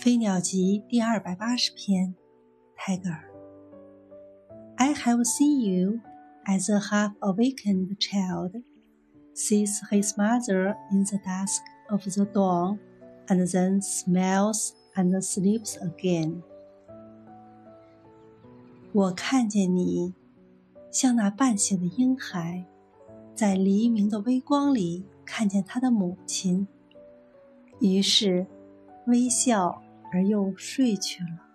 《飞鸟集》第二百八十篇，泰戈尔。I have seen you as a half-awakened child sees his mother in the dusk of the dawn, and then smiles and sleeps again. 我看见你，像那半醒的婴孩，在黎明的微光里看见他的母亲，于是微笑。而又睡去了。